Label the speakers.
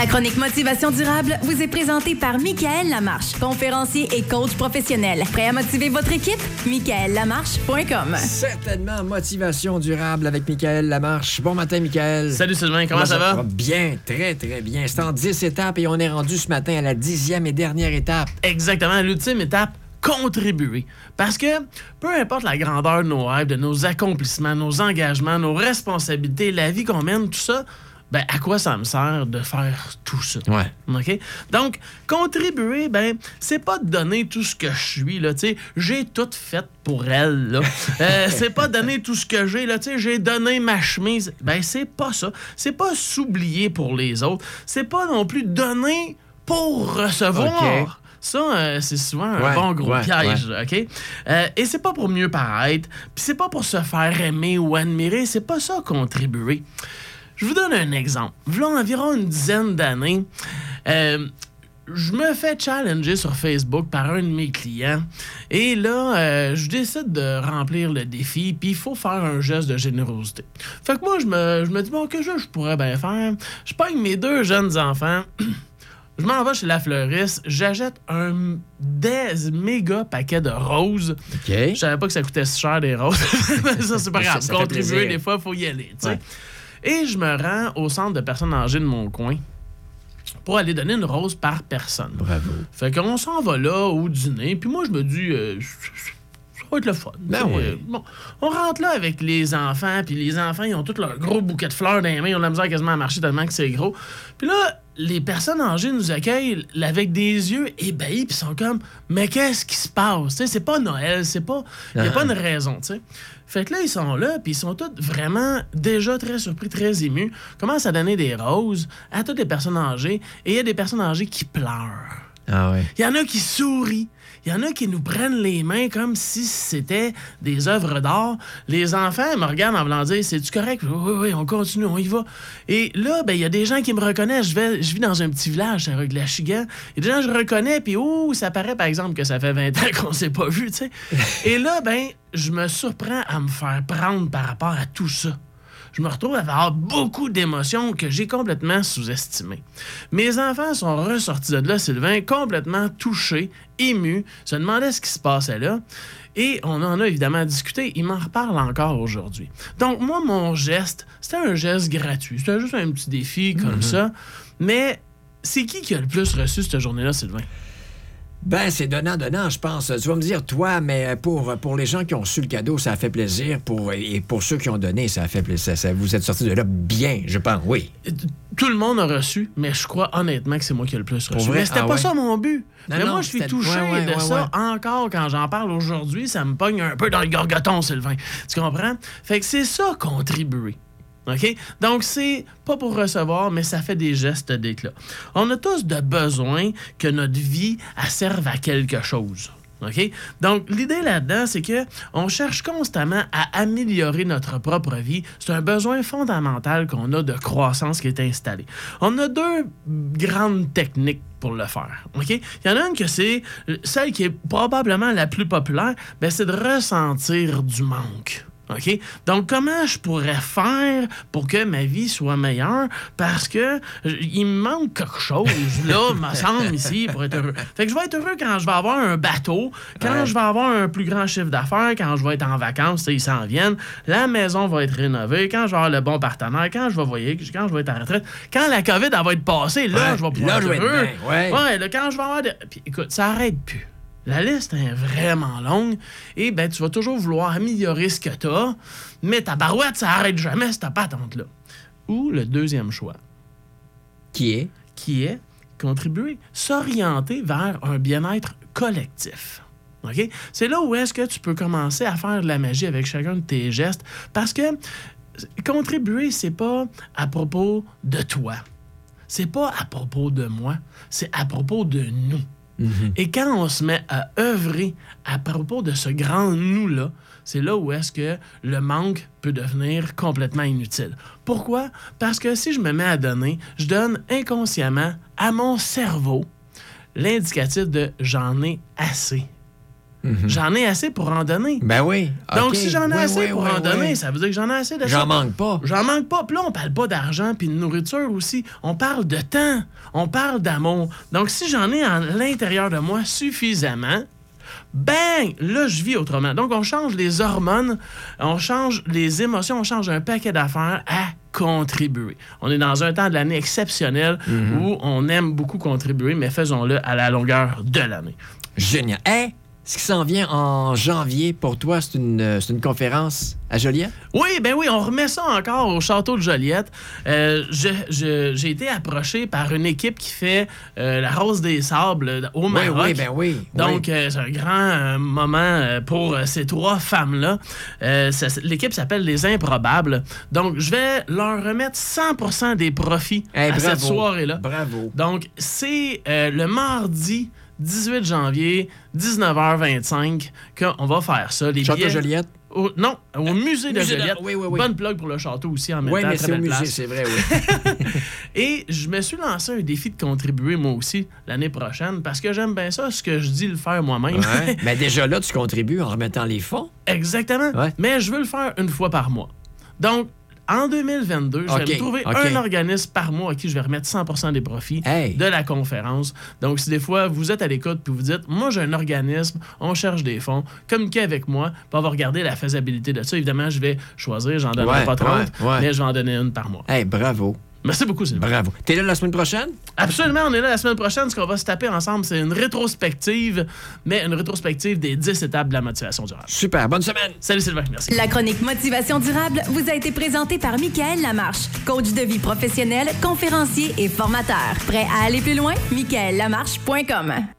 Speaker 1: La chronique Motivation durable vous est présentée par Michael Lamarche, conférencier et coach professionnel. Prêt à motiver votre équipe? MichaelLamarche.com.
Speaker 2: Certainement, motivation durable avec Michael Lamarche. Bon matin, Michael.
Speaker 3: Salut Sylvain, comment, ça va?
Speaker 2: Bien, très, très bien. C'est en 10 étapes et on est rendu ce matin à la dixième et dernière étape.
Speaker 3: Exactement, l'ultime étape contribuer. Parce que peu importe la grandeur de nos rêves, de nos accomplissements, nos engagements, nos responsabilités, la vie qu'on mène, tout ça, ben à quoi ça me sert de faire tout ça?
Speaker 2: Ouais.
Speaker 3: OK? Donc, contribuer, ben, c'est pas de donner tout ce que je suis, là, tu sais. J'ai tout fait pour elle, là. Euh, c'est pas donner tout ce que j'ai, là, tu sais. J'ai donné ma chemise. Ben, c'est pas ça. C'est pas s'oublier pour les autres. C'est pas non plus donner pour recevoir. Ça, euh, c'est souvent un
Speaker 2: Ouais,
Speaker 3: bon gros
Speaker 2: ouais,
Speaker 3: piège, OK? Euh, et c'est pas pour mieux paraître, puis c'est pas pour se faire aimer ou admirer, c'est pas ça contribuer. Je vous donne un exemple. V'là environ une dizaine d'années, euh, je me fais challenger sur Facebook par un de mes clients. Et là, euh, je décide de remplir le défi, puis il faut faire un geste de générosité. Fait que moi, je me, je me dis, bon, que je, je pourrais bien faire? Je pogne mes deux jeunes enfants. Je m'en vais chez la fleuriste, j'achète un des méga paquet de roses.
Speaker 2: OK.
Speaker 3: Je savais pas que ça coûtait si cher des roses. Ça, c'est pas grave. Contribuer, des fois, il faut y aller.
Speaker 2: Ouais.
Speaker 3: Et je me rends au centre de personnes âgées de mon coin pour aller donner une rose par personne.
Speaker 2: Bravo.
Speaker 3: Fait qu'on s'en va là au dîner, puis moi, je me dis, euh, ça va être le fun.
Speaker 2: Ben oui.
Speaker 3: Euh, Bon, on rentre là avec les enfants, puis les enfants, ils ont tous leur gros bouquet de fleurs dans les mains, ils ont de la misère quasiment à marcher tellement que c'est gros. Puis là, les personnes âgées nous accueillent avec des yeux ébahis, puis sont comme, mais qu'est-ce qui se passe? Tu sais, c'est pas Noël, c'est pas. Il n'y a
Speaker 2: Ah.
Speaker 3: pas une raison, tu sais. Fait que là, ils sont là, puis ils sont tous vraiment déjà très surpris, très émus. Commencent à donner des roses à toutes les personnes âgées, et il y a des personnes âgées qui pleurent.
Speaker 2: Ah ouais.
Speaker 3: Il y en a qui sourient. Il y en a qui nous prennent les mains comme si c'était des œuvres d'art. Les enfants me regardent en voulant dire C'est-tu correct? Oui, oui, oui, on continue, on y va. Et là, ben, il y a des gens qui me reconnaissent. Je, vais, je vis dans un petit village, rue de la Chigan. A des gens je reconnais, puis oh, ça paraît par exemple que ça fait 20 ans qu'on s'est pas vu, tu sais. Et là, ben, je me surprends à me faire prendre par rapport à tout ça je me retrouve à avoir beaucoup d'émotions que j'ai complètement sous-estimées. Mes enfants sont ressortis de là, Sylvain, complètement touchés, émus, se demandaient ce qui se passait là. Et on en a évidemment discuté. Ils m'en reparlent encore aujourd'hui. Donc, moi, mon geste, c'était un geste gratuit. C'était juste un petit défi comme ça. Mais c'est qui qui a le plus reçu cette journée-là, Sylvain?
Speaker 2: Ben, c'est donnant-donnant, je pense. Tu vas me dire, toi, mais pour, pour les gens qui ont reçu le cadeau, ça a fait plaisir. Pour, et pour ceux qui ont donné, ça a fait plaisir. Ça- vous êtes sortis de là bien, je pense, oui.
Speaker 3: Tout le monde a reçu, mais je crois honnêtement que c'est moi qui ai le plus reçu. Mais c'était
Speaker 2: Ah
Speaker 3: pas
Speaker 2: ouais?
Speaker 3: ça mon but.
Speaker 2: Non,
Speaker 3: mais
Speaker 2: non,
Speaker 3: moi, je suis touché
Speaker 2: ouais, ouais,
Speaker 3: de ça encore quand j'en parle aujourd'hui. Ça me pogne un peu dans le gorgoton, Sylvain. Tu comprends? Fait que c'est ça, contribuer. OK? Donc, c'est pas pour recevoir, mais ça fait des gestes d'éclat. On a tous de besoin que notre vie serve à quelque chose. OK? Donc, l'idée là-dedans, c'est que on cherche constamment à améliorer notre propre vie. C'est un besoin fondamental qu'on a de croissance qui est installé. On a deux grandes techniques pour le faire. OK? Il y en a une que c'est euh, celle qui est probablement la plus populaire, ben, c'est de ressentir du manque. OK? Donc, comment je pourrais faire pour que ma vie soit meilleure? Parce que euh, il me manque quelque chose, là, me semble, ici, pour être heureux. Fait que je vais être heureux quand je vais avoir un bateau, quand
Speaker 2: Ouais.
Speaker 3: je vais avoir un plus grand chiffre d'affaires, quand je vais être en vacances, ils s'en viennent, la maison va être rénovée, quand je vais avoir le bon partenaire, quand je vais voyager, quand je vais être en retraite, quand la COVID, elle va être passée, là,
Speaker 2: Ouais,
Speaker 3: je vais pouvoir
Speaker 2: là,
Speaker 3: être heureux.
Speaker 2: bien, ouais.
Speaker 3: Ouais, là, quand je vais avoir... de- Puis, écoute, ça arrête plus. La liste est vraiment longue et ben, tu vas toujours vouloir améliorer ce que tu as, mais ta barouette, ça arrête jamais cette patente-là. Ou le deuxième choix,
Speaker 2: Qui est?
Speaker 3: qui est contribuer, s'orienter vers un bien-être collectif. C'est là où est-ce que tu peux commencer à faire de la magie avec chacun de tes gestes parce que contribuer, c'est pas à propos de toi. C'est pas à propos de moi, c'est à propos de nous. Et quand on se met à œuvrer à propos de ce grand nous-là, c'est là où est-ce que le manque peut devenir complètement inutile. Pourquoi? Parce que si je me mets à donner, je donne inconsciemment à mon cerveau l'indicatif de j'en ai assez. J'en ai assez pour en donner.
Speaker 2: Ben oui.
Speaker 3: Donc, si j'en ai
Speaker 2: Oui,
Speaker 3: assez
Speaker 2: oui,
Speaker 3: pour
Speaker 2: oui,
Speaker 3: en donner, ça veut dire que j'en ai assez de ça.
Speaker 2: J'en manque pas.
Speaker 3: J'en manque pas. Puis là, on parle pas d'argent puis de nourriture aussi. On parle de temps. On parle d'amour. Donc, si j'en ai à l'intérieur de moi suffisamment, bang, là, je vis autrement. Donc, on change les hormones, on change les émotions, on change un paquet d'affaires à contribuer. On est dans un temps de l'année exceptionnel où on aime beaucoup contribuer, mais faisons-le à la longueur de l'année.
Speaker 2: Génial. Hey, ce qui s'en vient en janvier pour toi, c'est une, euh, c'est une conférence à Joliette?
Speaker 3: Oui, ben oui, on remet ça encore au château de Joliette. Euh, J'ai été approché par une équipe qui fait euh, la Rose des Sables au Maroc.
Speaker 2: oui, ben oui.
Speaker 3: Donc,
Speaker 2: oui.
Speaker 3: euh, c'est un grand moment pour ces trois femmes-là. L'équipe s'appelle Les Improbables. Donc, je vais leur remettre 100% des profits
Speaker 2: Hey,
Speaker 3: à cette soirée-là.
Speaker 2: Bravo.
Speaker 3: Donc, c'est le mardi 18 janvier, 19h25, qu'on va faire ça. Les
Speaker 2: Château Joliette?
Speaker 3: au- non, au musée de
Speaker 2: musée de-
Speaker 3: Joliette.
Speaker 2: oui, oui, oui.
Speaker 3: Bonne plug pour le château aussi en même
Speaker 2: Oui,
Speaker 3: temps.
Speaker 2: mais
Speaker 3: très
Speaker 2: c'est au musée, c'est vrai, oui.
Speaker 3: Et je me suis lancé un défi de contribuer moi aussi l'année prochaine parce que j'aime bien ça, ce que je dis le faire moi-même.
Speaker 2: Ouais. Mais déjà là, tu contribues en remettant les fonds.
Speaker 3: Exactement.
Speaker 2: Ouais.
Speaker 3: Mais je veux le faire une fois par mois. Donc, en 2022, je vais me trouver un organisme par mois à qui je vais remettre 100% des profits
Speaker 2: Hey.
Speaker 3: de la conférence. Donc, si des fois vous êtes à l'écoute puis vous dites, moi j'ai un organisme, on cherche des fonds, communiquez avec moi, puis on va regarder la faisabilité de ça. Évidemment, je vais choisir, j'en donnerai
Speaker 2: Ouais,
Speaker 3: pas 30,
Speaker 2: ouais, ouais.
Speaker 3: mais je vais en donner une par mois.
Speaker 2: Hey, bravo.
Speaker 3: Merci beaucoup, Sylvain.
Speaker 2: Bravo. T'es là la semaine prochaine?
Speaker 3: Absolument, on est là la semaine prochaine. Ce qu'on va se taper ensemble, c'est une rétrospective, mais une rétrospective des 10 étapes de la motivation durable.
Speaker 2: Super. Bonne semaine.
Speaker 3: Salut Sylvain, merci.
Speaker 1: La chronique Motivation durable vous a été présentée par Michael Lamarche, coach de vie professionnel, conférencier et formateur. Prêt à aller plus loin? michaellamarche.com